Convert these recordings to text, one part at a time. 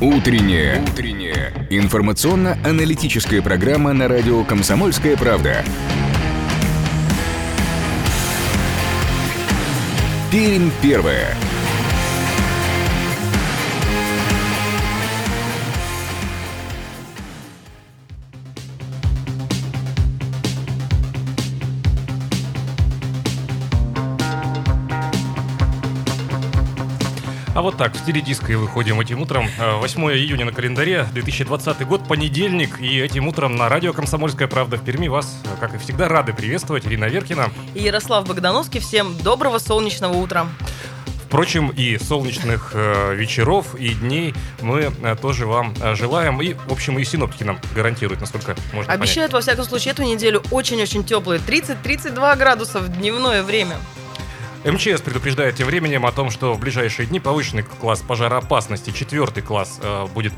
Утренняя. Утренняя. Информационно-аналитическая программа на радио «Комсомольская правда». Пермь первая. А вот так, в стиле диска и выходим этим утром. 8 июня на календаре, 2020 год, понедельник. И этим утром на радио «Комсомольская правда» в Перми вас, как и всегда, рады приветствовать. Ирина Веркина. И Ярослав Богдановский. Всем доброго солнечного утра. Впрочем, и солнечных э, вечеров, и дней мы э, тоже вам э, желаем. И, в общем, и синоптики нам гарантируют, насколько можно Обещают, понять. во всяком случае, эту неделю очень-очень теплые. 30-32 градуса в дневное время. МЧС предупреждает тем временем о том, что в ближайшие дни повышенный класс пожароопасности, четвертый класс, э, будет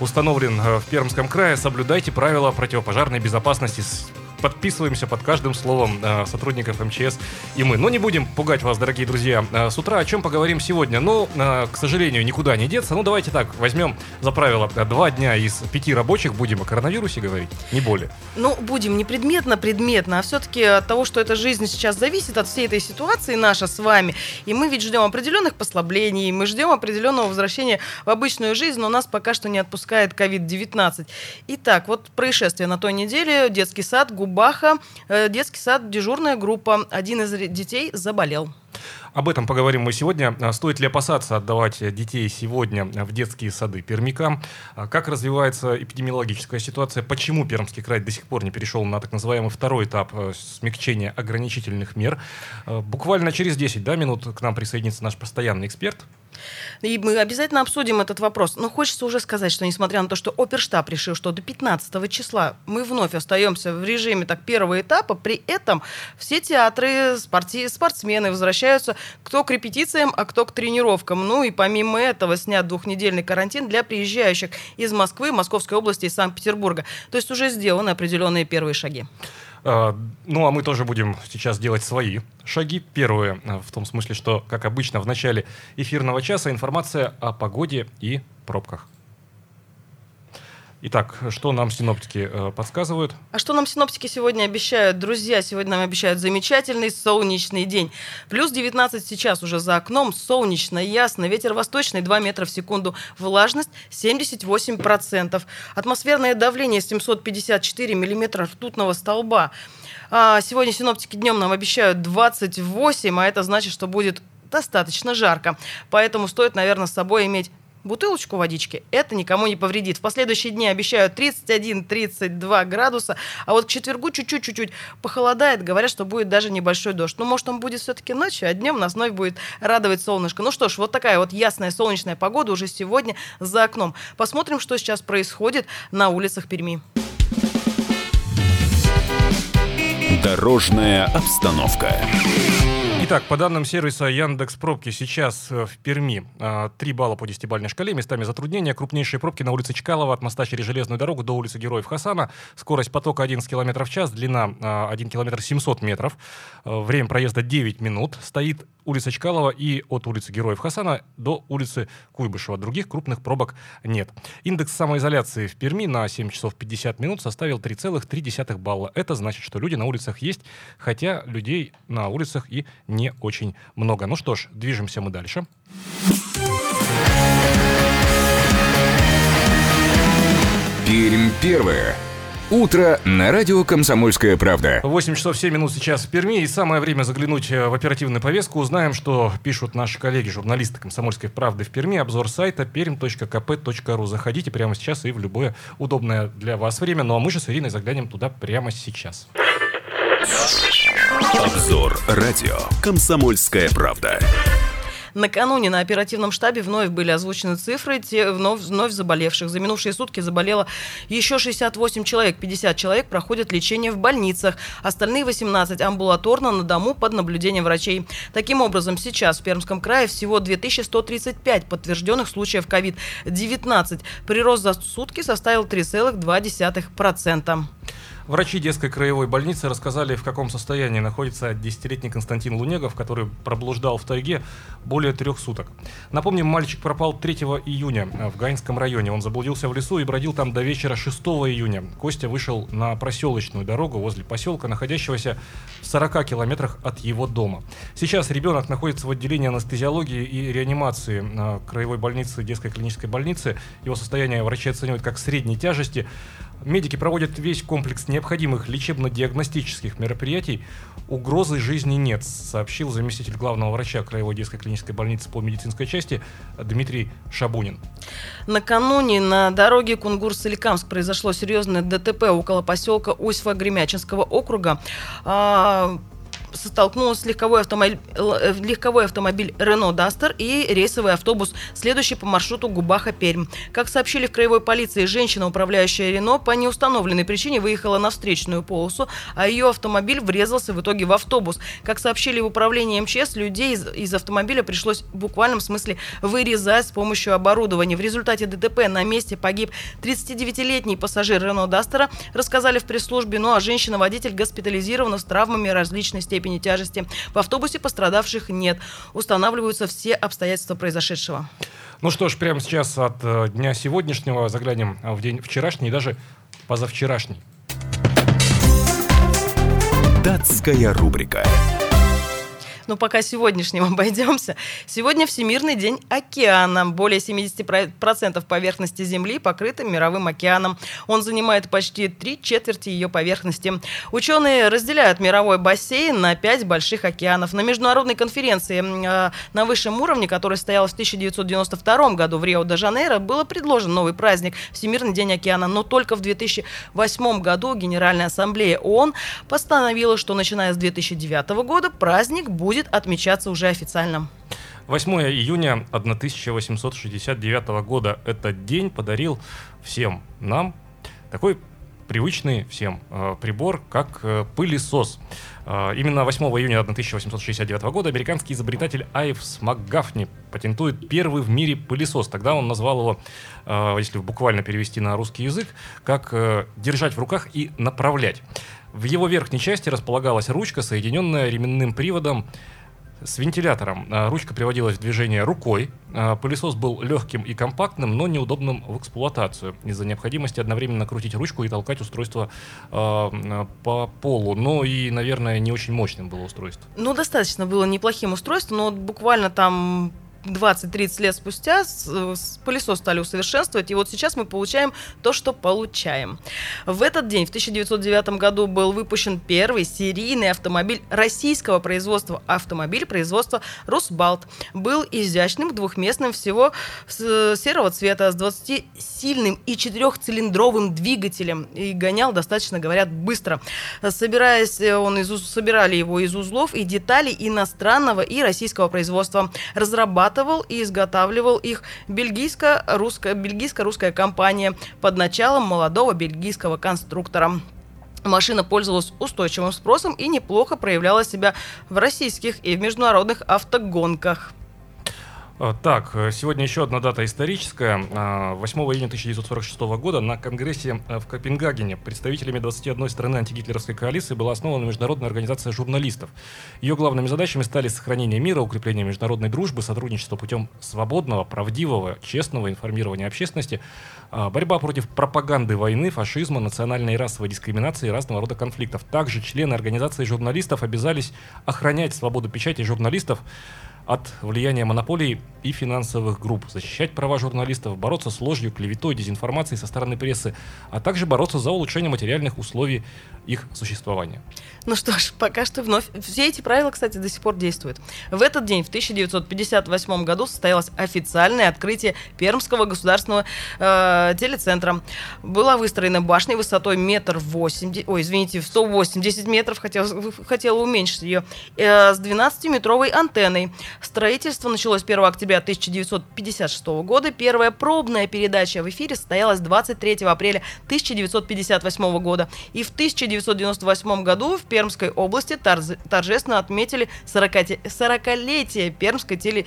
установлен э, в Пермском крае. Соблюдайте правила противопожарной безопасности. Подписываемся под каждым словом э, сотрудников МЧС и мы. Но не будем пугать вас, дорогие друзья, э, с утра. О чем поговорим сегодня? Ну, э, к сожалению, никуда не деться. Ну, давайте так, возьмем за правило два дня из пяти рабочих будем о коронавирусе говорить, не более. Ну, будем не предметно, предметно, а все-таки от того, что эта жизнь сейчас зависит от всей этой ситуации наша с вами. И мы ведь ждем определенных послаблений, мы ждем определенного возвращения в обычную жизнь, но нас пока что не отпускает COVID-19. Итак, вот происшествие на той неделе. Детский сад, Губаха, э, детский сад, дежурная группа. Один из детей заболел. Об этом поговорим мы сегодня. А Стоит ли опасаться отдавать детей сегодня в детские сады Пермика? А Как развивается эпидемиологическая ситуация? Почему Пермский край до сих пор не перешел на так называемый второй этап э, смягчения ограничительных мер? Э, Буквально через 10 да, минут к нам присоединится наш постоянный эксперт. И мы обязательно обсудим этот вопрос. Но хочется уже сказать, что несмотря на то, что оперштаб решил, что до 15 числа мы вновь остаемся в режиме так первого этапа, при этом все театры, спорти- спортсмены возвращаются кто к репетициям, а кто к тренировкам. Ну и помимо этого снят двухнедельный карантин для приезжающих из Москвы, Московской области и Санкт-Петербурга. То есть уже сделаны определенные первые шаги. Э, Ну, а мы тоже будем сейчас делать свои шаги. Первое, э, в том смысле, что, как обычно, в начале эфирного часа информация о погоде и пробках. Итак, что нам синоптики э, подсказывают? А что нам синоптики сегодня обещают? Друзья, сегодня нам обещают замечательный солнечный день. Плюс 19 сейчас уже за окном, солнечно, ясно, ветер восточный 2 метра в секунду, влажность 78%, атмосферное давление 754 миллиметра ртутного столба. А, сегодня синоптики днем нам обещают 28, а это значит, что будет достаточно жарко. Поэтому стоит, наверное, с собой иметь бутылочку водички, это никому не повредит. В последующие дни обещают 31-32 градуса, а вот к четвергу чуть-чуть-чуть похолодает, говорят, что будет даже небольшой дождь. Ну, может, он будет все-таки ночью, а днем нас вновь будет радовать солнышко. Ну что ж, вот такая вот ясная солнечная погода уже сегодня за окном. Посмотрим, что сейчас происходит на улицах Перми. Дорожная обстановка. Итак, по данным сервиса Яндекс Пробки, сейчас э, в Перми а, 3 балла по 10-бальной шкале, местами затруднения. Крупнейшие пробки на улице Чкалова от моста через железную дорогу до улицы Героев Хасана. Скорость потока 11 км в час, длина а, 1 км 700 метров. Э, Время проезда 9 минут. Стоит улица Чкалова и от улицы Героев Хасана до улицы Куйбышева. Других крупных пробок нет. Индекс самоизоляции в Перми на 7 часов 50 минут составил 3,3 балла. Это значит, что люди на улицах есть, хотя людей на улицах и очень много. Ну что ж, движемся мы дальше. Пермь первая. Утро на радио «Комсомольская правда». 8 часов 7 минут сейчас в Перми, и самое время заглянуть э, в оперативную повестку. Узнаем, что пишут наши коллеги, журналисты «Комсомольской правды» в Перми. Обзор сайта perm.kp.ru. Заходите прямо сейчас и в любое удобное для вас время. Ну а мы же с Ириной заглянем туда прямо сейчас. Обзор радио «Комсомольская правда». Накануне на оперативном штабе вновь были озвучены цифры те, вновь, вновь заболевших. За минувшие сутки заболело еще 68 человек. 50 человек проходят лечение в больницах. Остальные 18 амбулаторно на дому под наблюдением врачей. Таким образом, сейчас в Пермском крае всего 2135 подтвержденных случаев COVID-19. Прирост за сутки составил 3,2%. Врачи детской краевой больницы рассказали, в каком состоянии находится десятилетний Константин Лунегов, который проблуждал в тайге более трех суток. Напомним, мальчик пропал 3 июня в Гаинском районе. Он заблудился в лесу и бродил там до вечера 6 июня. Костя вышел на проселочную дорогу возле поселка, находящегося в 40 километрах от его дома. Сейчас ребенок находится в отделении анестезиологии и реанимации на краевой больницы, детской клинической больницы. Его состояние врачи оценивают как средней тяжести. Медики проводят весь комплекс необходимых лечебно-диагностических мероприятий. Угрозы жизни нет, сообщил заместитель главного врача Краевой детской клинической больницы по медицинской части Дмитрий Шабунин. Накануне на дороге Кунгур-Соликамск произошло серьезное ДТП около поселка Усьва-Гремячинского округа. Столкнулась легковой автомобиль, э, легковой автомобиль Renault Duster и рейсовый автобус, следующий по маршруту Губаха-Пермь. Как сообщили в краевой полиции, женщина, управляющая Рено, по неустановленной причине выехала на встречную полосу, а ее автомобиль врезался в итоге в автобус. Как сообщили в управлении МЧС, людей из, из автомобиля пришлось в буквальном смысле вырезать с помощью оборудования. В результате ДТП на месте погиб 39-летний пассажир Renault Duster, рассказали в пресс-службе, ну а женщина-водитель госпитализирована с травмами различной степени степени тяжести. В автобусе пострадавших нет. Устанавливаются все обстоятельства произошедшего. Ну что ж, прямо сейчас от э, дня сегодняшнего заглянем в день вчерашний и даже позавчерашний. Датская рубрика. Но пока сегодняшним обойдемся. Сегодня Всемирный день океана. Более 70% поверхности Земли покрыты мировым океаном. Он занимает почти три четверти ее поверхности. Ученые разделяют мировой бассейн на пять больших океанов. На международной конференции э, на высшем уровне, которая стояла в 1992 году в Рио-де-Жанейро, был предложен новый праздник Всемирный день океана. Но только в 2008 году Генеральная ассамблея ООН постановила, что начиная с 2009 года праздник будет будет отмечаться уже официально. 8 июня 1869 года этот день подарил всем нам такой привычный всем э, прибор, как э, пылесос. Э, именно 8 июня 1869 года американский изобретатель Айвс МакГафни патентует первый в мире пылесос. Тогда он назвал его, э, если буквально перевести на русский язык, как э, держать в руках и направлять. В его верхней части располагалась ручка, соединенная ременным приводом с вентилятором. А, ручка приводилась в движение рукой. А, пылесос был легким и компактным, но неудобным в эксплуатацию из-за необходимости одновременно крутить ручку и толкать устройство э, по полу. Ну и, наверное, не очень мощным было устройство. Ну, достаточно было неплохим устройством, но буквально там 20-30 лет спустя пылесос стали усовершенствовать, и вот сейчас мы получаем то, что получаем. В этот день, в 1909 году, был выпущен первый серийный автомобиль российского производства, автомобиль производства «Росбалт». Был изящным, двухместным, всего серого цвета, с 20-сильным и четырехцилиндровым двигателем, и гонял достаточно, говорят, быстро. Собираясь, он из, собирали его из узлов и деталей иностранного и российского производства. Разрабатывали разрабатывал и изготавливал их бельгийско-русская, бельгийско-русская компания под началом молодого бельгийского конструктора. Машина пользовалась устойчивым спросом и неплохо проявляла себя в российских и в международных автогонках. А, так, э, сегодня еще одна дата историческая. 8 а, июня 1946 года на Конгрессе э, в Копенгагене представителями 21 страны антигитлеровской коалиции была основана Международная организация журналистов. Ее главными задачами стали сохранение мира, укрепление международной дружбы, сотрудничество путем свободного, правдивого, честного информирования общественности, борьба против пропаганды войны, фашизма, национальной и расовой дискриминации и разного рода конфликтов. Также члены организации журналистов обязались охранять свободу печати журналистов, от влияния монополий и финансовых групп, защищать права журналистов, бороться с ложью, клеветой, дезинформацией со стороны прессы, а также бороться за улучшение материальных условий их существования. Ну что ж, пока что вновь. Все эти правила, кстати, до сих пор действуют. В этот день, в 1958 году, состоялось официальное открытие Пермского государственного э, телецентра. Была выстроена башня высотой метр восемьдесят, ой, извините, 180 метров, хотела, хотела уменьшить ее, э, с 12-метровой антенной. Строительство началось 1 октября 1956 года. Первая пробная передача в эфире состоялась 23 апреля 1958 года. И в 1998 году в Пермской области торжественно отметили 40-летие пермской теле...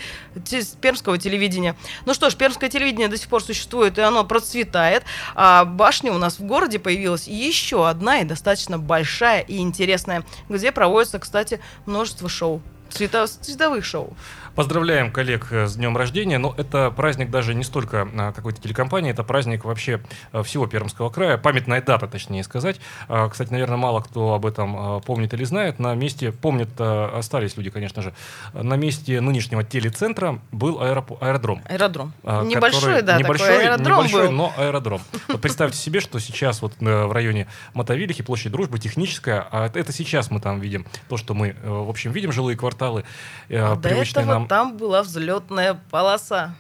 пермского телевидения. Ну что ж, пермское телевидение до сих пор существует, и оно процветает. А башня у нас в городе появилась еще одна и достаточно большая и интересная, где проводится, кстати, множество шоу. Цвета, цветовых шоу. Поздравляем коллег э, с днем рождения, но это праздник даже не столько а, какой-то телекомпании, это праздник вообще э, всего Пермского края, памятная дата, точнее сказать. А, кстати, наверное, мало кто об этом а, помнит или знает. На месте, помнят, остались люди, конечно же, на месте нынешнего телецентра был аэродром. Аэродром. Небольшой, да, небольшой, такой аэродром небольшой, был. но аэродром. Вот представьте себе, что сейчас вот э, в районе Мотовилихи, площадь Дружбы, техническая, а это сейчас мы там видим то, что мы, в общем, видим жилые кварталы, привычные нам там была взлетная полоса.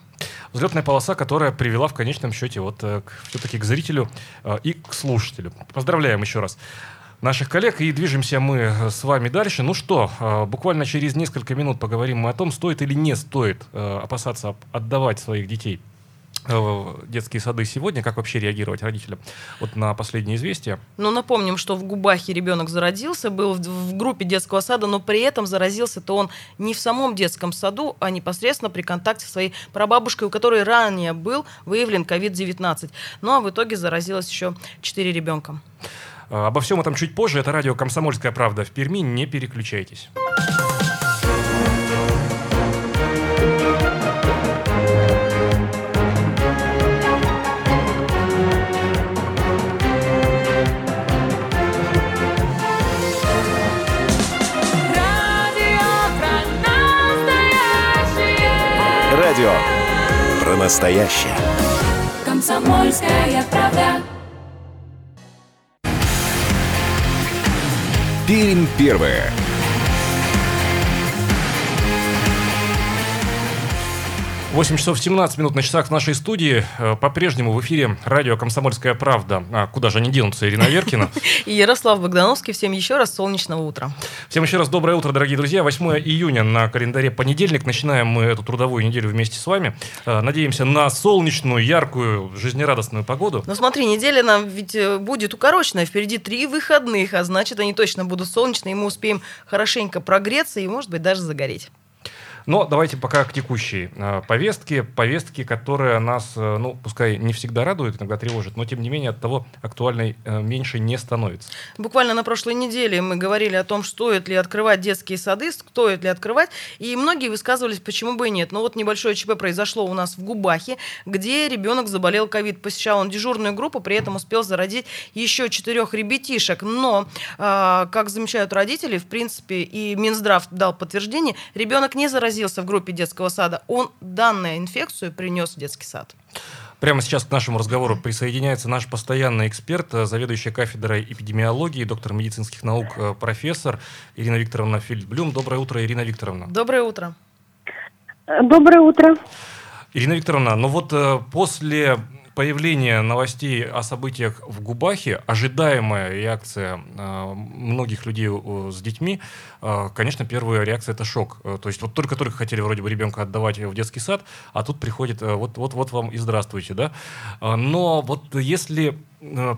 Взлетная полоса, которая привела в конечном счете вот э, все-таки к зрителю э, и к слушателю. Поздравляем еще раз наших коллег и движемся мы э, с вами дальше. Ну что, буквально через несколько минут поговорим мы о том, стоит или не стоит опасаться отдавать своих детей детские сады сегодня, как вообще реагировать родителям вот на последние известия? Ну, напомним, что в Губахе ребенок зародился, был в, в группе детского сада, но при этом заразился-то он не в самом детском саду, а непосредственно при контакте с своей прабабушкой, у которой ранее был выявлен COVID-19. Ну, а в итоге заразилось еще 4 ребенка. Э, обо всем этом чуть позже. Это радио «Комсомольская правда» в Перми. Не переключайтесь. Настоящее. Комсомольская правда. Пермь первое. 8 часов 17 минут на часах в нашей студии. Э, по-прежнему в эфире радио «Комсомольская правда». А куда же они денутся, Ирина Веркина. И Ярослав Богдановский. Всем еще раз солнечного утра. Всем еще раз доброе утро, дорогие друзья. 8 июня на календаре понедельник. Начинаем мы эту трудовую неделю вместе с вами. Э, надеемся на солнечную, яркую, жизнерадостную погоду. Ну смотри, неделя нам ведь э, будет укороченная. Впереди три выходных, а значит, они точно будут солнечные, и мы успеем хорошенько прогреться и, может быть, даже загореть. Но давайте пока к текущей э, повестке. Повестке, которая нас, э, ну, пускай не всегда радует, иногда тревожит, но тем не менее от того актуальной э, меньше не становится. Буквально на прошлой неделе мы говорили о том, стоит ли открывать детские сады, стоит ли открывать, и многие высказывались, почему бы и нет. Но вот небольшое ЧП произошло у нас в Губахе, где ребенок заболел ковид. Посещал он дежурную группу, при этом успел зародить еще четырех ребятишек. Но, как замечают родители, в принципе, и Минздрав дал подтверждение, ребенок не заразился заразился в группе детского сада, он данную инфекцию принес в детский сад. Прямо сейчас к нашему разговору присоединяется наш постоянный эксперт, э, заведующая кафедрой эпидемиологии, доктор медицинских наук, э, профессор Ирина Викторовна Фильдблюм. Доброе утро, Ирина Викторовна. Доброе утро. Доброе утро. Ирина Викторовна, ну вот э, после появление новостей о событиях в Губахе, ожидаемая реакция э, многих людей э, с детьми, э, конечно, первая реакция это шок. То есть вот только-только хотели вроде бы ребенка отдавать в детский сад, а тут приходит э, вот, вот, вот вам и здравствуйте, да. Но вот если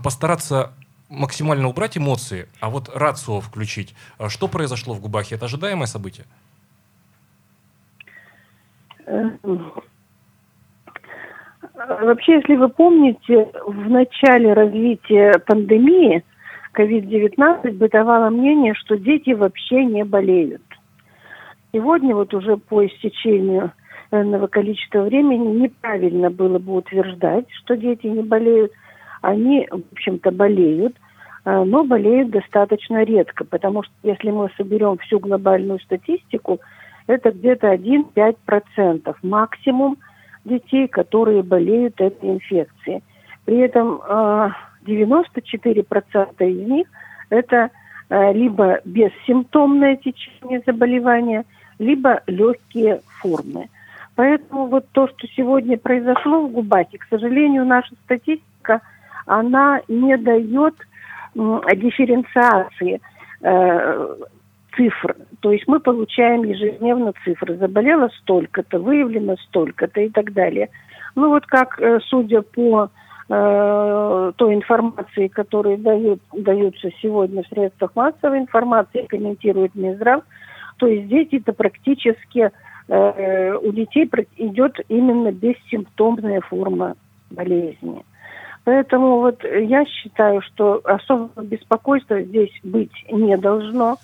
постараться максимально убрать эмоции, а вот рацио включить, что произошло в Губахе? Это ожидаемое событие? Вообще, если вы помните, в начале развития пандемии COVID-19 бытовало мнение, что дети вообще не болеют. Сегодня вот уже по истечению энного количества времени неправильно было бы утверждать, что дети не болеют. Они, в общем-то, болеют, а, но болеют достаточно редко, потому что если мы соберем всю глобальную статистику, это где-то 1-5% максимум – детей, которые болеют этой инфекцией. При этом 94% э, из них это э, либо бессимптомное течение заболевания, либо легкие формы. Поэтому вот то, что сегодня произошло в Губахе, к сожалению, наша статистика, она не дает дифференциации э, цифр. То есть мы получаем ежедневно цифры. Заболело столько-то, выявлено столько-то и так далее. Ну вот как, э, судя по э, той информации, которая дают, даются сегодня в средствах массовой информации, комментирует Минздрав, то есть дети-то практически, э, у детей идет именно бессимптомная форма болезни. Поэтому вот я считаю, что особого беспокойства здесь быть не должно,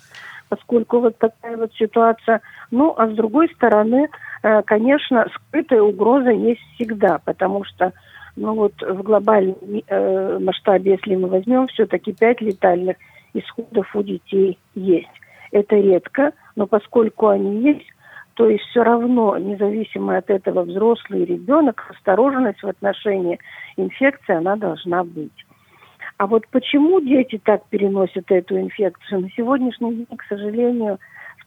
поскольку вот такая вот ситуация. Ну, а с другой стороны, э, конечно, скрытая угроза есть всегда, потому что ну вот в глобальном э, масштабе, если мы возьмем, все-таки пять летальных исходов у детей есть. Это редко, но поскольку они есть, то есть все равно, независимо от этого, взрослый ребенок, осторожность в отношении инфекции, она должна быть. А вот почему дети так переносят эту инфекцию? На сегодняшний день, к сожалению,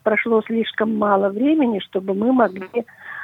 прошло слишком мало времени, чтобы мы могли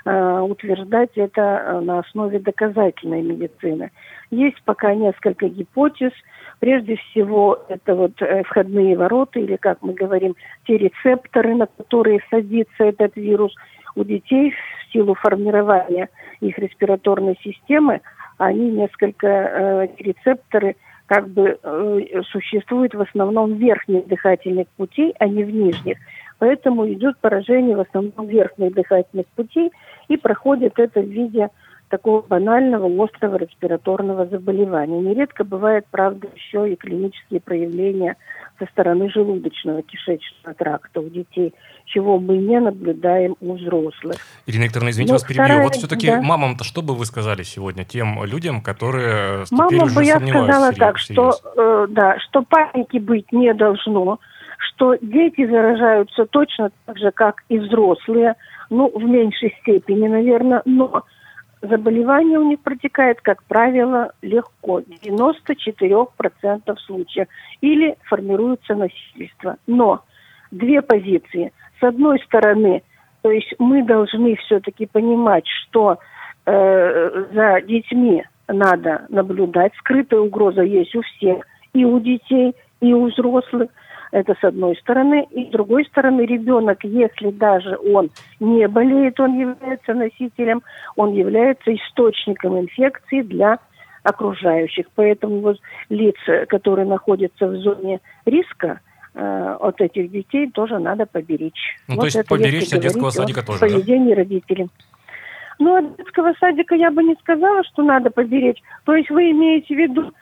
э, утверждать это э, на основе доказательной медицины. Есть пока несколько гипотез. Прежде всего, это вот э, входные ворота, или, как мы говорим, те рецепторы, на которые садится этот вирус. У детей в силу формирования их респираторной системы, они несколько э, рецепторы как бы э, существуют в основном в верхних дыхательных путей, а не в нижних. Поэтому идет поражение в основном верхних дыхательных путей и проходит это в виде такого банального острого респираторного заболевания. Нередко бывает, правда, еще и клинические проявления со стороны желудочного кишечного тракта у детей, чего мы не наблюдаем у взрослых. Ирина Викторовна, извините, Но вас перебью. Вторая, вот все-таки да. мамам-то что бы вы сказали сегодня тем людям, которые теперь Мама уже бы я сказала так, что, э, да, что паники быть не должно, что дети заражаются точно так же, как и взрослые, ну, в меньшей степени, наверное, но заболевание у них протекает, как правило, легко, 94% случаев, или формируется насильство. Но две позиции. С одной стороны, то есть мы должны все-таки понимать, что э, за детьми надо наблюдать. Скрытая угроза есть у всех, и у детей, и у взрослых – это с одной стороны. И с другой стороны, ребенок, если даже он не болеет, он является носителем, он является источником инфекции для окружающих. Поэтому вот лица, которые находятся в зоне риска, э, от этих детей тоже надо поберечь. Ну, вот то есть поберечься детского садика тоже, поведение да? родителей. Ну, от детского садика я бы не сказала, что надо поберечь. То есть вы имеете в виду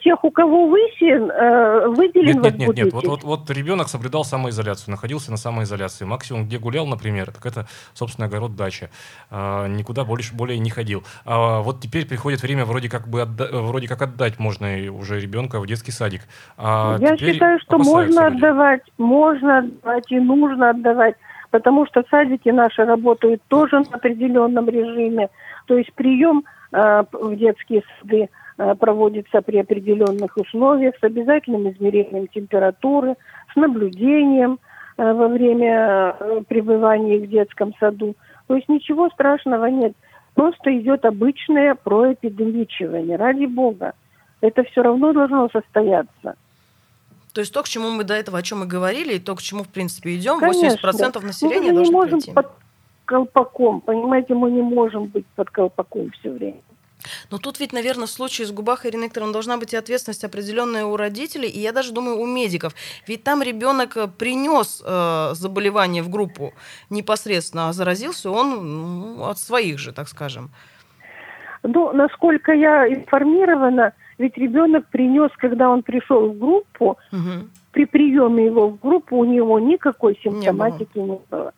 тех, у кого высен, э, выделен Нет, нет, нет, нет. Вот, вот, вот ребенок соблюдал самоизоляцию, находился на самоизоляции. Максимум, где гулял, например, так это, собственно, огород дача. Никуда больше, более не ходил. А вот теперь приходит время вроде как бы отда- вроде как отдать можно уже ребенка в детский садик. А Я считаю, что можно люди. отдавать, можно отдавать и нужно отдавать потому что садики наши работают тоже на определенном режиме. То есть прием э, в детские сады Э, проводится при определенных условиях с обязательным измерением температуры, с наблюдением э, во время э, пребывания в детском саду. То есть ничего страшного нет. Просто идет обычное проэпидемичивание. Ради бога. Это все равно должно состояться. То есть то, к чему мы до этого, о чем мы говорили, и то, к чему, в принципе, идем, Конечно. 80% населения ну, мы не можем прийти. под колпаком, понимаете, мы не можем быть под колпаком все время. Но тут ведь, наверное, в случае с Губахой Ирины Викторовной должна быть и ответственность определенная у родителей, и я даже думаю, у медиков. Ведь там ребенок э, принес э, заболевание в группу непосредственно, а заразился он ну, от своих же, так скажем. Ну, насколько я информирована, ведь ребенок принес, когда он пришел в группу, угу. при приеме его в группу у него никакой симптоматики не было. Не было.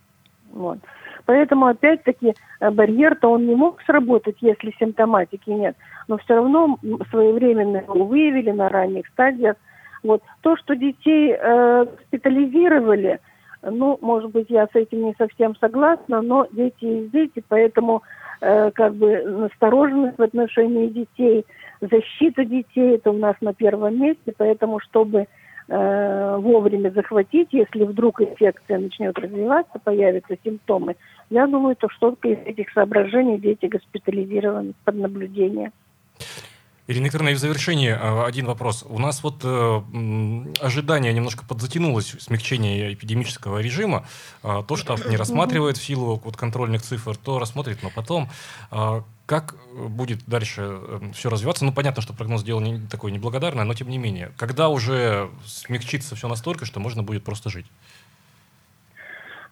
Вот. Поэтому, опять-таки, э, барьер-то он не мог сработать, если симптоматики нет. Но все равно своевременно его выявили на ранних стадиях. Вот. То, что детей э, госпитализировали, ну, может быть, я с этим не совсем согласна, но дети есть дети, поэтому э, как бы настороженность в отношении детей, защита детей, это у нас на первом месте, поэтому чтобы э, вовремя захватить, если вдруг инфекция начнет развиваться, появятся симптомы, я думаю, то что из этих соображений дети госпитализированы под наблюдение. Ирина Викторовна, и в завершении э, один вопрос. У нас вот э, ожидание немножко подзатянулось, смягчение эпидемического режима. Э, то штаб не рассматривает в силу вот, контрольных цифр, то рассмотрит, но потом. Как будет дальше э, все развиваться? Ну, понятно, что прогноз дело не такое неблагодарное, но тем не менее. Когда уже смягчится все настолько, что можно будет просто жить?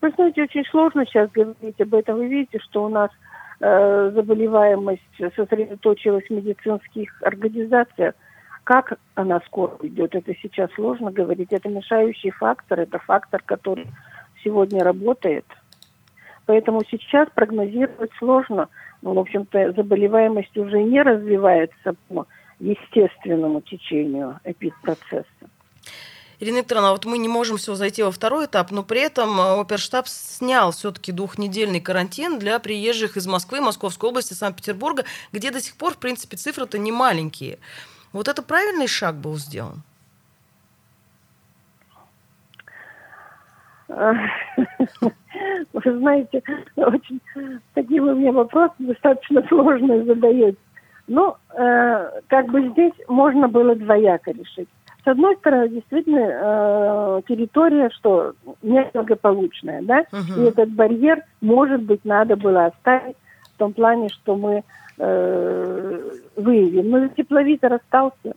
Вы знаете, очень сложно сейчас говорить об этом. Вы видите, что у нас Э, заболеваемость сосредоточилась в медицинских организациях. Как она скоро идет, это сейчас сложно говорить. Это мешающий фактор, это фактор, который сегодня работает. Поэтому сейчас прогнозировать сложно. Ну, в общем-то, заболеваемость уже не развивается по естественному течению эпидпроцесса. Ирина Викторовна, вот мы не можем все зайти во второй этап, но при этом э, оперштаб снял все-таки двухнедельный карантин для приезжих из Москвы, Московской области, Санкт-Петербурга, где до сих пор, в принципе, цифры-то не маленькие. Вот это правильный шаг был сделан? Вы знаете, очень такие вы мне вопросы достаточно сложные задаете. Ну, э, как бы здесь можно было двояко решить. С одной стороны, действительно, э, территория, что неблагополучная, да, uh-huh. и этот барьер, может быть, надо было оставить в том плане, что мы э, выявим. Но тепловизор остался.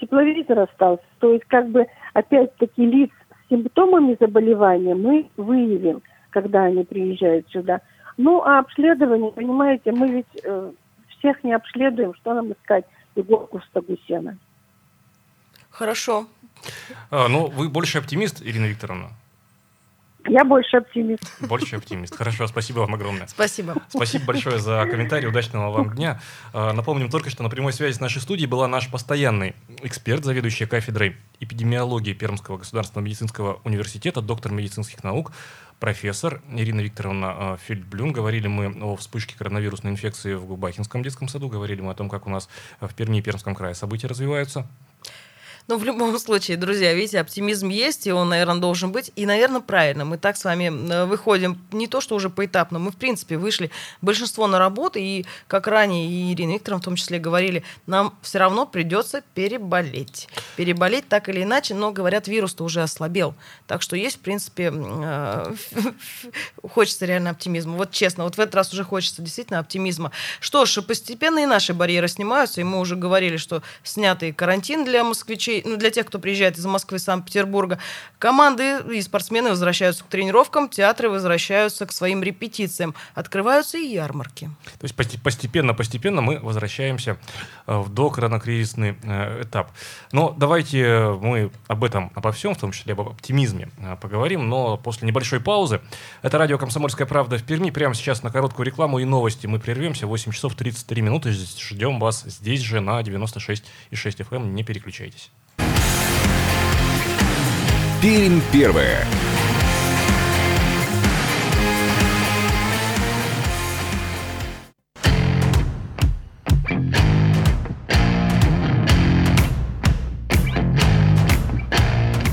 Тепловизор остался. То есть, как бы, опять-таки, лиц с симптомами заболевания мы выявим, когда они приезжают сюда. Ну, а обследование, понимаете, мы ведь э, всех не обследуем, что нам искать иголку в стогу сена. Хорошо. А, ну, вы больше оптимист, Ирина Викторовна? Я больше оптимист. Больше оптимист. Хорошо, спасибо вам огромное. Спасибо. Спасибо большое за комментарий. Удачного вам дня. А, напомним только, что на прямой связи с нашей студией была наш постоянный эксперт, заведующий кафедрой эпидемиологии Пермского государственного медицинского университета, доктор медицинских наук, профессор Ирина Викторовна а, Фельдблюм. Говорили мы о вспышке коронавирусной инфекции в Губахинском детском саду. Говорили мы о том, как у нас в Перми и Пермском крае события развиваются. Но в любом случае, друзья, видите, оптимизм есть, и он, наверное, должен быть. И, наверное, правильно. Мы так с вами э, выходим не то, что уже поэтапно, мы, в принципе, вышли большинство на работу, и, как ранее и Ирина Викторовна в том числе говорили, нам все равно придется переболеть. Переболеть так или иначе, но, говорят, вирус-то уже ослабел. Так что есть, в принципе, э, хочется реально оптимизма. Вот честно, вот в этот раз уже хочется действительно оптимизма. Что ж, постепенно и наши барьеры снимаются, и мы уже говорили, что снятый карантин для москвичей, ну, для тех, кто приезжает из Москвы, Санкт-Петербурга, команды и спортсмены возвращаются к тренировкам, театры возвращаются к своим репетициям, открываются и ярмарки. То есть постепенно-постепенно мы возвращаемся э, в докоронакризисный э, этап. Но давайте мы об этом, обо всем, в том числе об оптимизме, э, поговорим, но после небольшой паузы. Это радио «Комсомольская правда» в Перми. Прямо сейчас на короткую рекламу и новости мы прервемся. 8 часов 33 минуты. Ждем вас здесь же на 96,6 FM. Не переключайтесь. Пермь первое.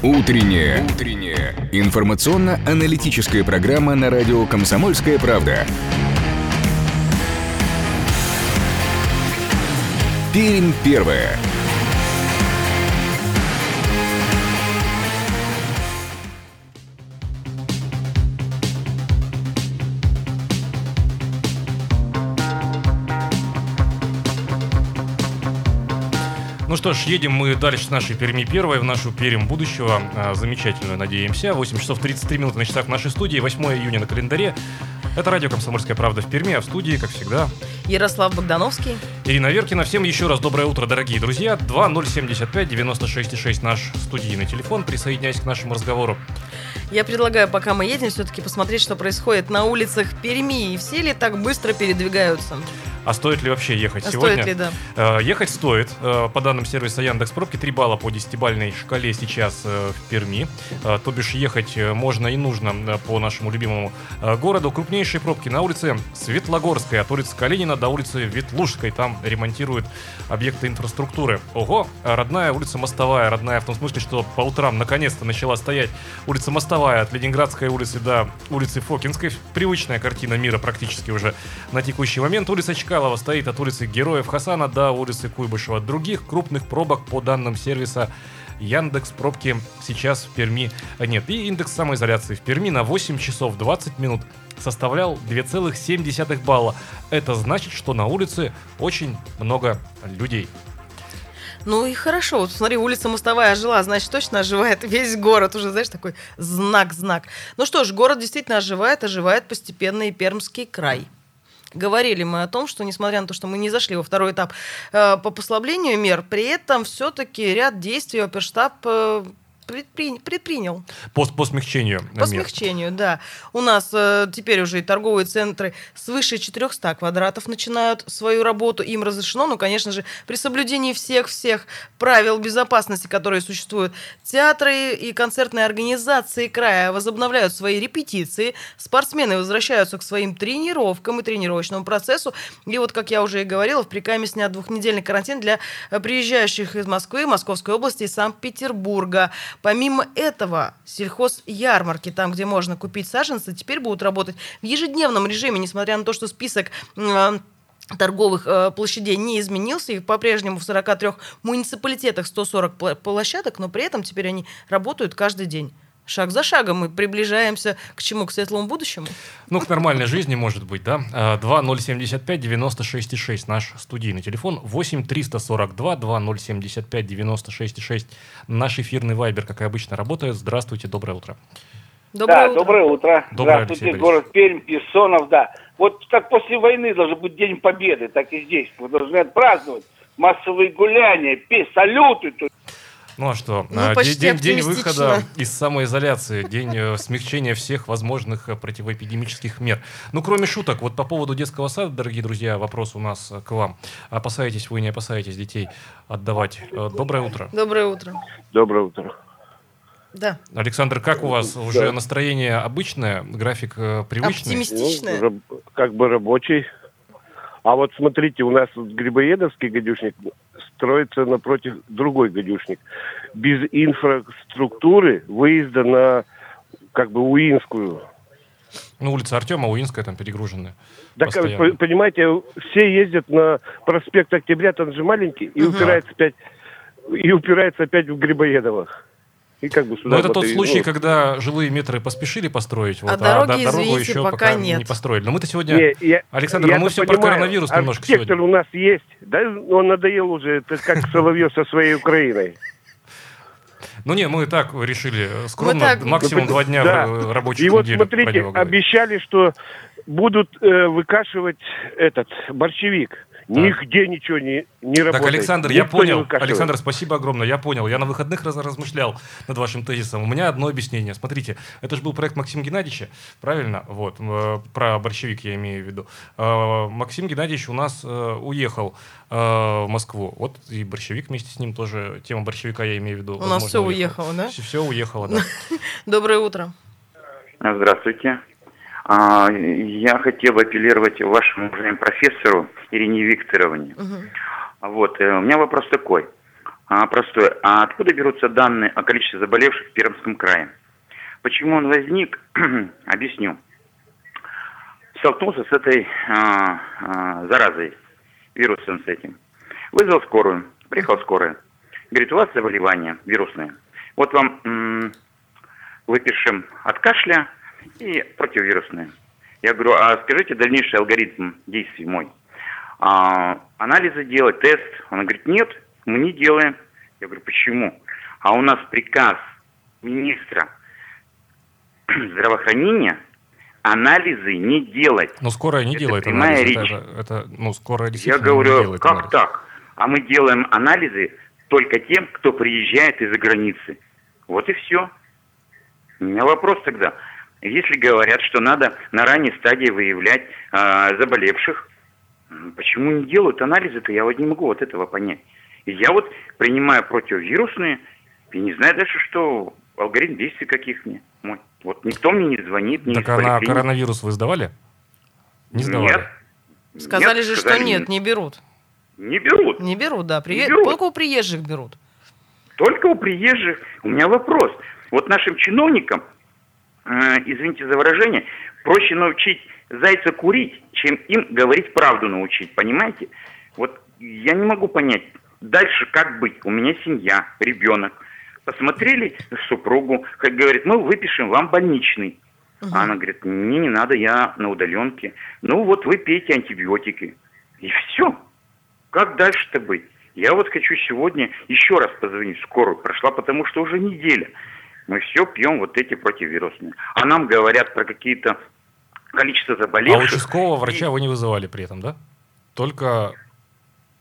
Утренняя. Утренняя. Информационно-аналитическая программа на радио «Комсомольская правда». Пермь первое. Что ж, едем мы дальше с нашей Перми первой в нашу Перим будущего. А, замечательную, надеемся. 8 часов 33 минуты на часах в нашей студии. 8 июня на календаре. Это радио «Комсомольская правда» в Перми, а в студии, как всегда, Ярослав Богдановский. Ирина Веркина. Всем еще раз доброе утро, дорогие друзья. 2075 96,6 наш студийный телефон. Присоединяйся к нашему разговору. Я предлагаю, пока мы едем, все-таки посмотреть, что происходит на улицах Перми. И все ли так быстро передвигаются? А стоит ли вообще ехать а сегодня? Стоит ли, да? Э, ехать стоит. Э, по данным сервиса Яндекс Пробки, 3 балла по 10-бальной шкале сейчас э, в Перми. То бишь ехать можно и нужно по нашему любимому городу. Крупнейшие пробки на улице Светлогорской, от улицы Калинина до улицы Ветлужской. Там ремонтируют объекты инфраструктуры. Ого, родная улица Мостовая. Родная в том смысле, что по утрам наконец-то начала стоять улица Мостовая Мостовая от Ленинградской улицы до улицы Фокинской. Привычная картина мира практически уже на текущий момент. Улица Чкалова стоит от улицы Героев Хасана до улицы Куйбышева. Других крупных пробок по данным сервиса Яндекс пробки сейчас в Перми нет. И индекс самоизоляции в Перми на 8 часов 20 минут составлял 2,7 балла. Это значит, что на улице очень много людей. Ну и хорошо. Вот смотри, улица Мостовая ожила, значит, точно оживает весь город. Уже, знаешь, такой знак-знак. Ну что ж, город действительно оживает, оживает постепенно и Пермский край. Говорили мы о том, что несмотря на то, что мы не зашли во второй этап э, по послаблению мер, при этом все-таки ряд действий оперштаб э, предпри... предпринял. По, по смягчению. По мер. смягчению, да. У нас э, теперь уже и торговые центры свыше 400 квадратов начинают свою работу. Им разрешено, ну, конечно же, при соблюдении всех-всех правил безопасности, которые существуют. Театры и концертные организации края возобновляют свои репетиции. Спортсмены возвращаются к своим тренировкам и тренировочному процессу. И вот, как я уже и говорила, в Прикаме снят двухнедельный карантин для приезжающих из Москвы, Московской области и Санкт-Петербурга. Помимо этого, сельхоз-ярмарки, там, где можно купить саженцы, теперь будут работать в ежедневном режиме, несмотря на то, что список э, торговых э, площадей не изменился, и по-прежнему в 43 муниципалитетах 140 площадок, но при этом теперь они работают каждый день. Шаг за шагом мы приближаемся к чему? К светлому будущему? Ну, к нормальной жизни, может быть, да. 2075 96 6 наш студийный телефон. 8 342 2075 96 6 наш эфирный вайбер, как и обычно, работает. Здравствуйте, доброе утро. Доброе да, утро. доброе утро. Доброе, Здравствуйте, город Пермь, Пессонов, да. Вот как после войны должен быть День Победы, так и здесь. Мы должны отпраздновать массовые гуляния, салюты. Ну а что? Ну, а, день, день выхода из самоизоляции, день э, смягчения всех возможных э, противоэпидемических мер. Ну, кроме шуток, вот по поводу детского сада, дорогие друзья, вопрос у нас э, к вам. Опасаетесь вы, не опасаетесь детей отдавать? Доброе утро. Доброе утро. Доброе утро. Да. Александр, как у вас? Уже да. настроение обычное, график привычный? Оптимистичное? Ну, как бы рабочий. А вот смотрите, у нас Грибоедовский гадюшник строится напротив другой гадюшник. Без инфраструктуры выезда на как бы Уинскую. Ну, улица Артема, Уинская там перегруженная. Так, понимаете, все ездят на проспект Октября, там же маленький, и угу. упирается опять и упирается опять в Грибоедовых. И как бы сюда Но это тот случай, ну, когда жилые метры поспешили построить, вот, а, а дороги, дорогу извините, еще пока, пока нет. не построили. Но мы-то сегодня, не, я, Александр, я мы все понимаю, про коронавирус немножко сегодня. у нас есть, да, он надоел уже, это как Соловьев со своей Украиной. Ну не, мы и так решили скромно, так... максимум два дня да. рабочих И вот смотрите, обещали, что будут э, выкашивать этот борщевик. Нигде ничего не, не работает. Так, Александр, Никто я понял. Александр, спасибо огромное, я понял. Я на выходных раз, размышлял над вашим тезисом. У меня одно объяснение. Смотрите, это же был проект Максима Геннадьевича, правильно? Вот, э, про борщевик я имею в виду. Э, Максим Геннадьевич у нас э, уехал в Москву. Вот и борщевик вместе с ним тоже, тема борщевика я имею в виду. У нас все уехало, да? Все, все уехало, да. Доброе утро. Здравствуйте. А, я хотел бы апеллировать вашему уважаемому профессору Ирине Викторовне. Угу. Вот, э, у меня вопрос такой, а, простой. А откуда берутся данные о количестве заболевших в Пермском крае? Почему он возник? Объясню. Столкнулся с этой а, а, заразой, вирусом с этим. Вызвал скорую, приехал скорая. Говорит, у вас заболевание вирусное. Вот вам м- выпишем от кашля и противовирусные. Я говорю, а скажите дальнейший алгоритм действий мой. А, анализы делать, тест. Она говорит, нет, мы не делаем. Я говорю, почему? А у нас приказ министра здравоохранения анализы не делать. Но скорая не это делает анализы. Речь. Это, это, ну, скорая Я говорю, не делает как анализ. так? А мы делаем анализы только тем, кто приезжает из-за границы. Вот и все. У меня вопрос тогда. Если говорят, что надо на ранней стадии выявлять э, заболевших, почему не делают анализы-то, я вот не могу вот этого понять. И я вот принимаю противовирусные, и не знаю дальше, что алгоритм действий каких мне. Мой. Вот никто мне не звонит. Не так а на коронавирус вы сдавали? Не сдавали? Нет. Сказали нет, же, сказали, что нет, не берут. Не берут. Не берут, да. Прие... берут. Только у приезжих берут. Только у приезжих. У меня вопрос. Вот нашим чиновникам извините за выражение, проще научить зайца курить, чем им говорить правду научить, понимаете? Вот я не могу понять, дальше как быть? У меня семья, ребенок. Посмотрели супругу, как говорит, мы выпишем вам больничный. А она говорит, мне не надо, я на удаленке. Ну вот вы пейте антибиотики. И все. Как дальше-то быть? Я вот хочу сегодня еще раз позвонить в скорую. Прошла, потому что уже неделя. Мы все пьем вот эти противовирусные. А нам говорят про какие-то количество А заболевших. участкового врача вы не вызывали при этом, да? Только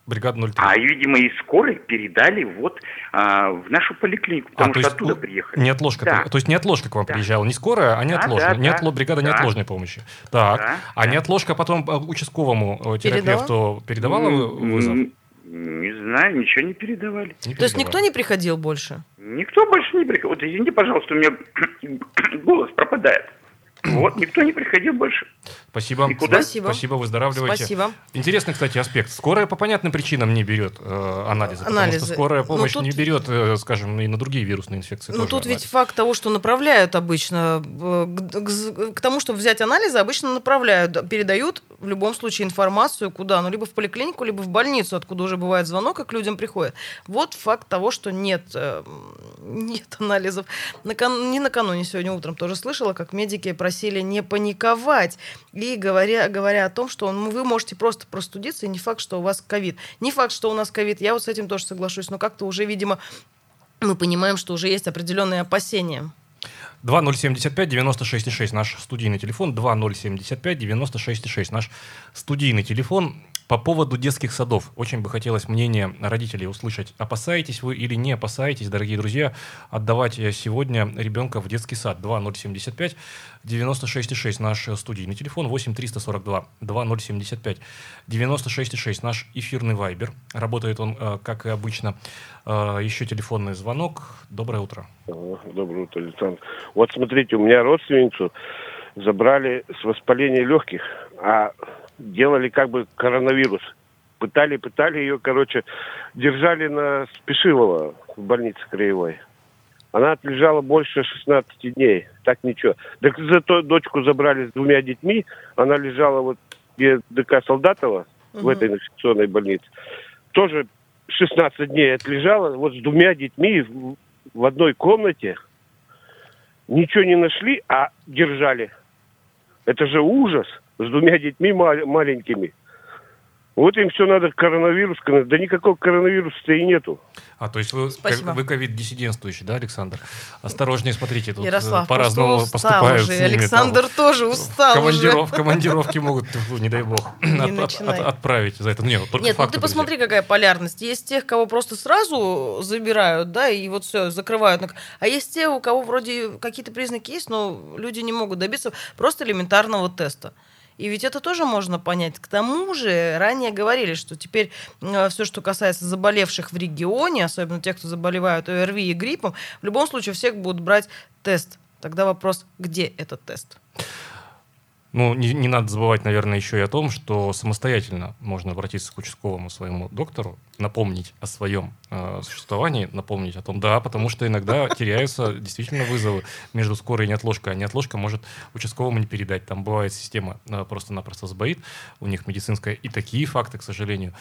бригада 03. А, видимо, из скорой передали вот а, в нашу поликлинику, потому А, то что есть, оттуда ну, приехали. Неотложка, Да. то есть неотложка к вам Да. приезжала, не скорая, а неотложная, да, Неотло- да. бригада Да. неотложной помощи. Так, Да, а да. неотложка потом э, участковому э, терапевту передавала М, вызов? Не знаю, ничего не передавали. Не То есть никто не приходил больше? Никто больше не приходил. Вот извините, пожалуйста, у меня голос пропадает. Вот, никто не приходил больше. Спасибо. Никуда. Спасибо. Спасибо, выздоравливайте. Спасибо. Интересный, кстати, аспект. Скорая по понятным причинам не берет э, анализы, потому Анализы. что скорая Ну, помощь тут- не берет, э, скажем, и на другие вирусные инфекции. Ну тут ведь анализ. факт того, что направляют обычно э, к, к- к тому, чтобы взять анализы, обычно направляют, передают в любом случае информацию куда, ну либо в поликлинику, либо в больницу, откуда уже бывает звонок, и к людям приходят. Вот факт того, что нет, э, нет анализов. Накан- не накануне, сегодня утром тоже слышала, как медики просили не паниковать и говоря, говоря о том, что ну, вы можете просто простудиться, и не факт, что у вас ковид. Не факт, что у нас ковид. Я вот с этим тоже соглашусь, но как-то уже, видимо, мы понимаем, что уже есть определенные опасения. 2075-96-6 наш студийный телефон. 2075-96-6 наш студийный телефон. По поводу детских садов. Очень бы хотелось мнение родителей услышать. Опасаетесь вы или не опасаетесь, дорогие друзья, отдавать э, сегодня ребенка в детский сад? 2075 96,6 наш э, студийный телефон. 8 342 2075 96,6 наш эфирный вайбер. Работает он, э, как и обычно. Еще телефонный звонок. Доброе утро. Доброе утро, Александр. Вот смотрите, у меня родственницу забрали с воспаления легких, а делали как бы коронавирус. Пытали, пытали ее, короче, держали на Спешилова в больнице краевой. Она отлежала больше 16 дней. Так ничего. Так зато дочку забрали с двумя детьми. Она лежала вот где ДК Солдатова, в Мгм. этой инфекционной больнице. Тоже 16 дней отлежала вот с двумя детьми в, в одной комнате. Ничего не нашли, а держали. Это же ужас. С двумя детьми ма- маленькими. Вот им все надо коронавирус. Да никакого коронавируса-то и нету. А, то есть вы, Спасибо. вы ковид-диссидентствующий, да, Александр? Осторожнее смотрите, тут э, Ярослав, по-разному поступают уже. с ними. Александр там. тоже устал Командиров- уже. Командировки могут, не дай бог, Не от- от- от- отправить за это. Нет, Нет, ну факты, ты друзья. посмотри, какая полярность. Есть тех, кого просто сразу забирают, да, и вот все, закрывают. А есть те, у кого вроде какие-то признаки есть, но люди не могут добиться просто элементарного теста. И ведь это тоже можно понять. К тому же ранее говорили, что теперь все, что касается заболевших в регионе, особенно тех, кто заболевают ОРВИ и гриппом, в любом случае всех будут брать тест. Тогда вопрос, где этот тест? Ну, не, не надо забывать, наверное, еще и о том, что самостоятельно можно обратиться к участковому своему доктору, напомнить о своем э, существовании, напомнить о том, да, потому что иногда теряются действительно вызовы между скорой и неотложкой, а неотложка может участковому не передать. Там бывает система э, просто-напросто сбоит, у них медицинская, и такие факты, к сожалению,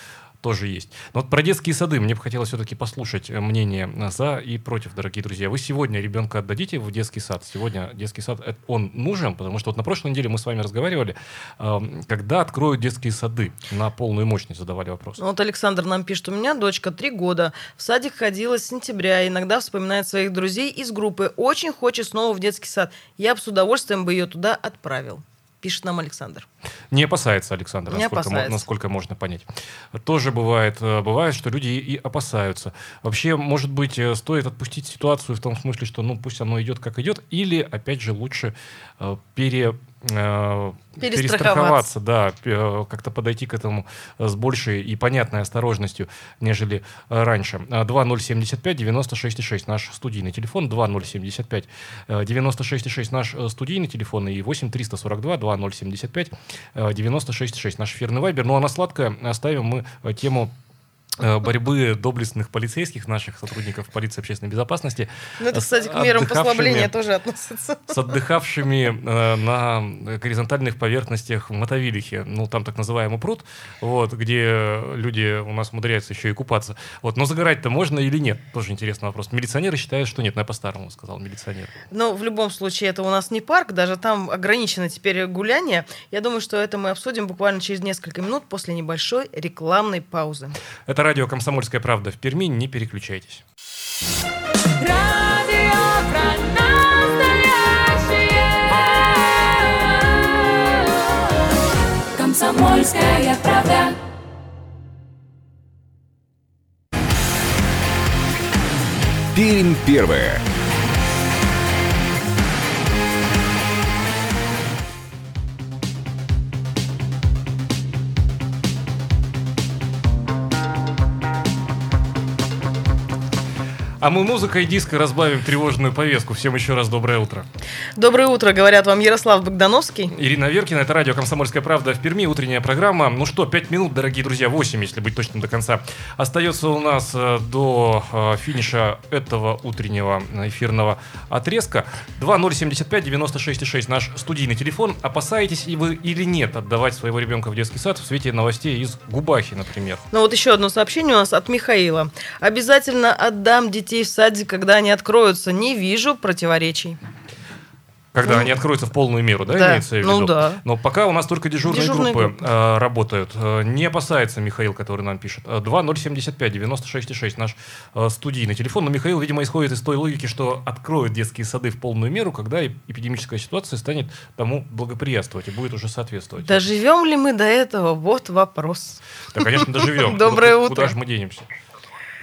тоже есть. Но вот про детские сады мне бы хотелось все-таки послушать э, мнение э, за и против, дорогие друзья. Вы сегодня ребенка отдадите в детский сад? Сегодня детский сад, э, он нужен, потому что вот на прошлой неделе мы с вами разговаривали, э, когда откроют детские сады на полную мощность, задавали вопрос. Ну, Вот Александр нам пишет, у меня дочка три года, в садик ходила с сентября, иногда вспоминает своих друзей из группы, очень хочет снова в детский сад. Я бы с удовольствием бы ее туда отправил. Пишет нам Александр. Не опасается Александр, Не насколько, опасается. насколько можно понять. Тоже бывает, э, бывает, что люди и опасаются. Вообще, может быть, э, стоит отпустить ситуацию в том смысле, что ну пусть оно идет как идет, или, опять же, лучше э, пере, э, Перестраховаться. да, как-то подойти к этому с большей и понятной осторожностью, нежели раньше. А, 2075-96-6 наш студийный телефон, 2075 э, 96-6 наш студийный телефон и 8-342-2075 э, 96-6 наш эфирный вайбер. Ну а на сладкое оставим мы э, тему борьбы доблестных полицейских, наших сотрудников полиции общественной безопасности. Ну, это, кстати, к мерам послабления тоже относится. С отдыхавшими э, на горизонтальных поверхностях в Мотовилихе. Ну, там так называемый пруд, вот, где люди у нас умудряются еще и купаться. Вот, но загорать-то можно или нет? Тоже интересный вопрос. Милиционеры считают, что нет. Но я по-старому сказал, милиционер. Но в любом случае это у нас не парк, даже там ограничено теперь гуляние. Я думаю, что это мы обсудим буквально через несколько минут после небольшой рекламной паузы. Это радио «Комсомольская правда» в Перми. Не переключайтесь. Радио про настоящее. Комсомольская правда. Пермь первая. А мы музыкой и диско разбавим тревожную повестку. Всем еще раз доброе утро. Доброе утро, говорят вам Ярослав Богдановский. Ирина Веркина, это радио «Комсомольская правда» в Перми, утренняя программа. Ну что, 5 минут, дорогие друзья, 8, если быть точным до конца. Остается у нас э, до э, финиша этого утреннего эфирного отрезка. 2075-96-6 наш студийный телефон. Опасаетесь и вы или нет отдавать своего ребенка в детский сад в свете новостей из Губахи, например? Ну вот еще одно сообщение у нас от Михаила. Обязательно отдам детей в садик, когда они откроются. Не вижу противоречий. Когда Ну, они откроются в полную меру, да, да, имеется в виду? ну да. Но пока у нас только дежурные, Дежурные группы, группы. э, работают. Э, Не опасается Михаил, который нам пишет. Э, 2075 96,6 наш э, студийный телефон. Но Михаил, видимо, исходит из той логики, что откроют детские сады в полную меру, когда эп- эпидемическая ситуация станет тому благоприятствовать и будет уже соответствовать. Доживем ли мы до этого? Вот вопрос. Да, конечно, доживем. Доброе утро. Куда же мы денемся?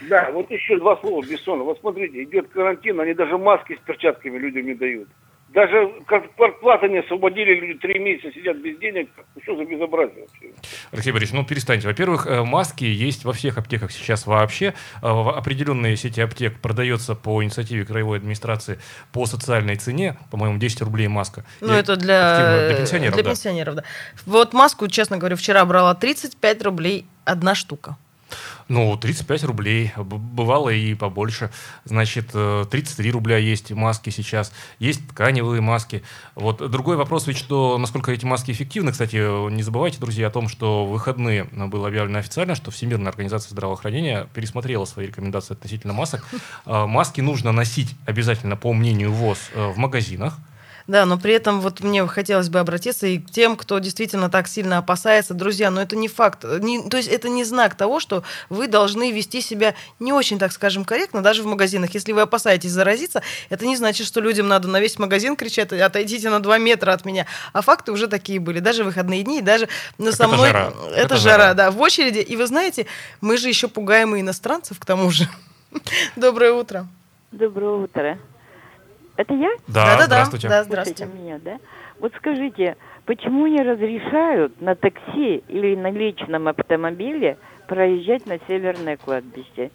Да, вот еще два слова Бессона. Вот смотрите, идет карантин, они даже маски с перчатками людям не дают. Даже как квартплаты не освободили, люди три месяца сидят без денег. Что за безобразие вообще? Алексей Борисович, ну перестаньте. Во-первых, э, маски есть во всех аптеках сейчас вообще. Э, В определенные сети аптек продается по инициативе краевой администрации по социальной цене, по-моему, 10 рублей маска. Ну, И это для, активно- для пенсионеров, для да. пенсионеров, да. Вот маску, честно говоря, вчера брала 35 рублей одна штука. Ну, 35 рублей, бывало и побольше. Значит, э, 33 рубля есть маски сейчас, есть тканевые маски. Вот другой вопрос ведь, что насколько эти маски эффективны. Кстати, э, не забывайте, друзья, о том, что в выходные э, было объявлено официально, что Всемирная организация здравоохранения пересмотрела свои рекомендации относительно масок. Э, Маски нужно носить обязательно, по мнению ВОЗ, э, в магазинах. Да, но при этом вот мне хотелось бы обратиться и к тем, кто действительно так сильно опасается. Друзья, но это не факт. Не, то есть это не знак того, что вы должны вести себя не очень, так скажем, корректно, даже в магазинах. Если вы опасаетесь заразиться, это не значит, что людям надо на весь магазин кричать, отойдите на 2 метра от меня. А факты уже такие были. Даже в выходные дни, и даже Так со это мной... жара. Это, Это жара, жара. да, в очереди. И вы знаете, мы же еще пугаем и иностранцев к тому же. Доброе утро. Доброе утро. Это я? Да, Да-да-да. здравствуйте. Да, здравствуйте. меня, да? Вот скажите, почему не разрешают на такси или на личном автомобиле проезжать на северное кладбище?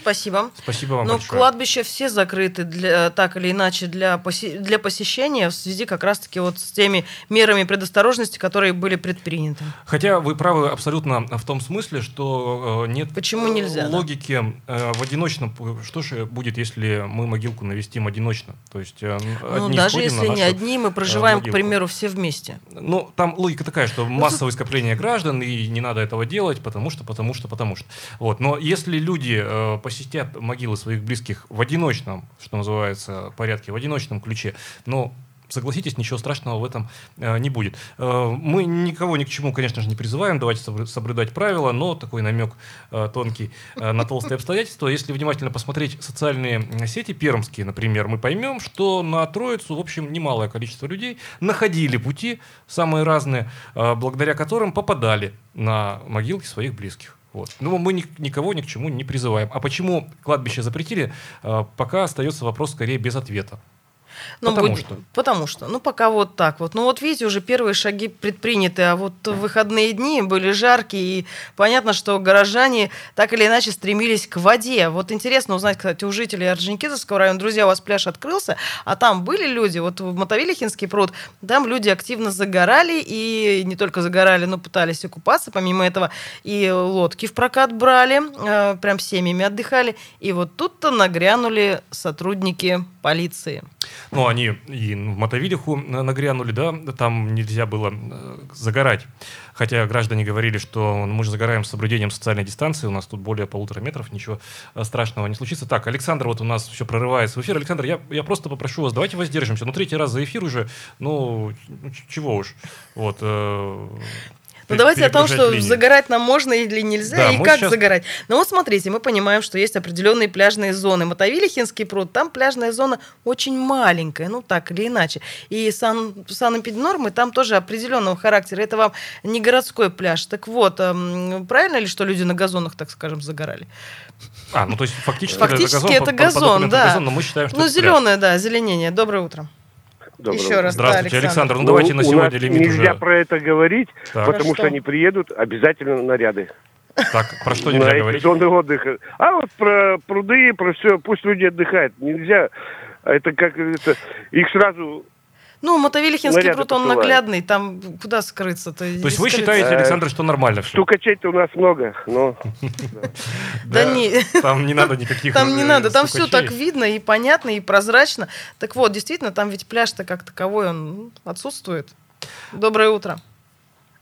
Спасибо. Спасибо вам Но большое. кладбища все закрыты для, так или иначе для, посе- для посещения в связи как раз-таки вот с теми мерами предосторожности, которые были предприняты. Хотя вы правы абсолютно в том смысле, что э, нет Почему э, нельзя, да? логики э, в одиночном. Что же будет, если мы могилку навестим одиночно? То есть Ну, даже если не одни, мы проживаем, к могилку. примеру, все вместе. Ну, там логика такая, что массовое скопление граждан, и не надо этого делать, потому что, потому что, потому что. Вот. Но если люди посетят могилы своих близких в одиночном, что называется, порядке, в одиночном ключе, ну, согласитесь, ничего страшного в этом э, не будет. Э, мы никого ни к чему, конечно же, не призываем, давайте соблюдать правила, но такой намек э, тонкий э, на толстые обстоятельства. Если внимательно посмотреть социальные сети пермские, например, мы поймем, что на Троицу, в общем, немалое количество людей находили пути самые разные, э, благодаря которым попадали на могилки своих близких. Вот. Но мы ни- никого ни к чему не призываем. А почему кладбище запретили, э, пока остается вопрос скорее без ответа. Ну, Потому будь- что. Потому что. Ну, пока вот так вот. Ну, вот видите, уже первые шаги предприняты, а вот выходные дни были жаркие, и понятно, что горожане так или иначе стремились к воде. Вот интересно узнать, кстати, у жителей Орджоникидзевского района, друзья, у вас пляж открылся, а там были люди, вот в Мотовилихинский пруд, там люди активно загорали, и не только загорали, но пытались и купаться, помимо этого, и лодки в прокат брали, э, прям семьями отдыхали, и вот тут-то нагрянули сотрудники полиции. Ну, они и в Мотовилиху на- нагрянули, да, там нельзя было э, загорать. Хотя граждане говорили, что мы же загораем с соблюдением социальной дистанции, у нас тут более полутора метров, ничего э, страшного не случится. Так, Александр, вот у нас все прорывается в эфир. Александр, я, я просто попрошу вас, давайте воздержимся. Ну, третий раз за эфир уже, ну, чего уж. Вот. э, Ну давайте о том, что линии. загорать нам можно или нельзя, Да, и как сейчас- загорать. Ну вот смотрите, мы понимаем, что есть определенные пляжные зоны. Мотовилихинский пруд, там пляжная зона очень маленькая, ну так или иначе. И сан, санэпиднормы там тоже определенного характера. Это вам не городской пляж. Так вот, эм, правильно ли, что люди на газонах, так скажем, загорали? А, ну то есть фактически, Фактически газон, это по- по- по газон, документам да. газон, но мы считаем, что Ну, это пляж. зеленое, да, зеленение. Доброе утро. Доброе Еще раз, да, Здравствуйте, Александр. Ну, давайте на сегодня лимит нельзя уже. про это говорить, Так. Потому что? что они приедут, обязательно наряды. Так, про что на нельзя эти говорить? зоны отдыха. А вот про пруды, про все, пусть люди отдыхают. Нельзя, а это как это, их сразу Ну, Мотовилихинский пруд, он посылают. наглядный, там куда скрыться-то? То есть вы Скрыться. считаете, Э, Александр, что нормально все? стукачей-то у нас много, но Да не- Там не надо никаких Там не э, надо, там все так видно и понятно, и прозрачно. Так вот, действительно, там ведь пляж-то как таковой, он отсутствует. Доброе утро.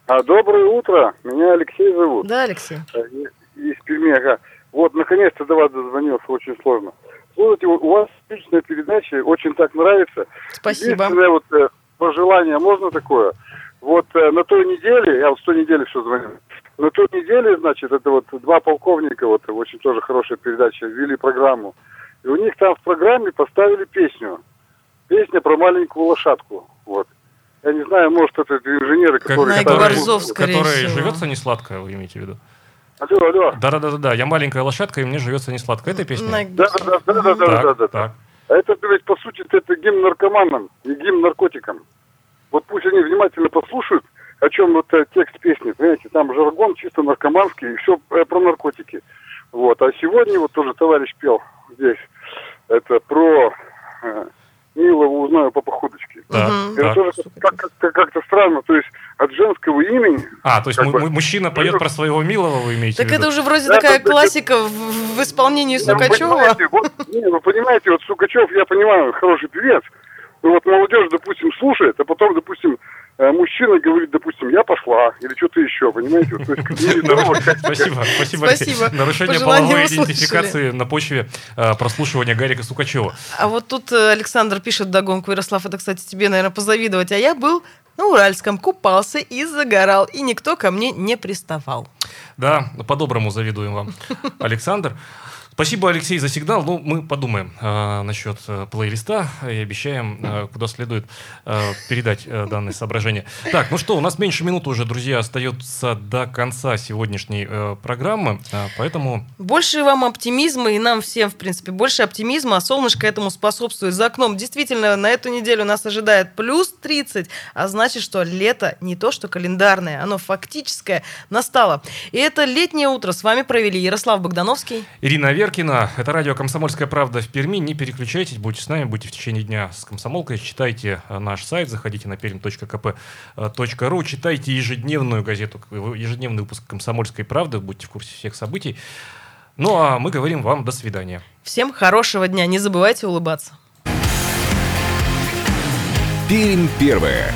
А, доброе утро, меня Алексей зовут. Да, Алексей? Э, Из, из Перми, ага. Вот, наконец-то до вас дозвонился, очень сложно. Слушайте, у вас отличная передача, очень так нравится. Спасибо. Единственное вот э, пожелание, можно такое? Вот э, на той неделе, я вот с той недели все звоню, на той неделе, значит, это вот два полковника, вот очень тоже хорошая передача, ввели программу. И у них там в программе поставили песню. Песня про маленькую лошадку. Вот. Я не знаю, может, это инженеры, Как- которые... Найк который, Борзов, скорее который всего. живется не сладко, вы имеете в виду? Алло, алло. Да-да-да-да, я маленькая лошадка, и мне живется не сладко. Это песня? Найк Да, да, да, да, да, да, Так, да, да. так. А это ведь, по сути, это гимн наркоманам и гимн наркотикам. Вот пусть они внимательно послушают, о чем вот э, текст песни, понимаете, там жаргон чисто наркоманский, и все про наркотики. Вот. А сегодня вот тоже товарищ пел здесь, это про Милого узнаю по походочке. Так, Мгм. Это так. тоже как- как- как-то странно, то есть от женского имени А, то есть как му- бы- му- мужчина поет про своего милого, вы имеете Так в виду? это уже вроде Да, такая да, да, классика в, в исполнении Ну, вы Сукачева. понимаете, вот, не, вы понимаете, вот Сукачев, я понимаю, хороший певец, но вот молодежь, допустим, слушает, а потом, допустим, э, мужчина говорит, допустим, я пошла, или что-то еще, понимаете? Вот, то есть, как- Спасибо, спасибо. Спасибо. Нарушение половой идентификации на почве э, прослушивания Гарика Сукачева. А вот тут э, Александр пишет догонку, Ярослав, это, кстати, тебе, наверное, позавидовать. А я был на Уральском, купался и загорал, и никто ко мне не приставал. Да, по-доброму завидуем вам, Александр. Спасибо, Алексей, за сигнал. Ну, мы подумаем э, насчет э, плейлиста и обещаем, э, куда следует э, передать э, данные соображения. Так, ну что, у нас меньше минуты уже, друзья, остается до конца сегодняшней э, программы, э, поэтому Больше вам оптимизма, и нам всем, в принципе, больше оптимизма, а солнышко этому способствует. За окном действительно на эту неделю нас ожидает плюс 30, а значит, что лето не то, что календарное, оно фактическое настало. И это летнее утро с вами провели Ярослав Богдановский. Ирина Веркина, это радио «Комсомольская правда» в Перми. Не переключайтесь, будьте с нами, будьте в течение дня с «Комсомолкой». Читайте э, наш сайт, заходите на perm.kp.ru, читайте ежедневную газету, э, ежедневный выпуск «Комсомольской правды», будьте в курсе всех событий. Ну а мы говорим вам до свидания. Всем хорошего дня, не забывайте улыбаться. Пермь первая.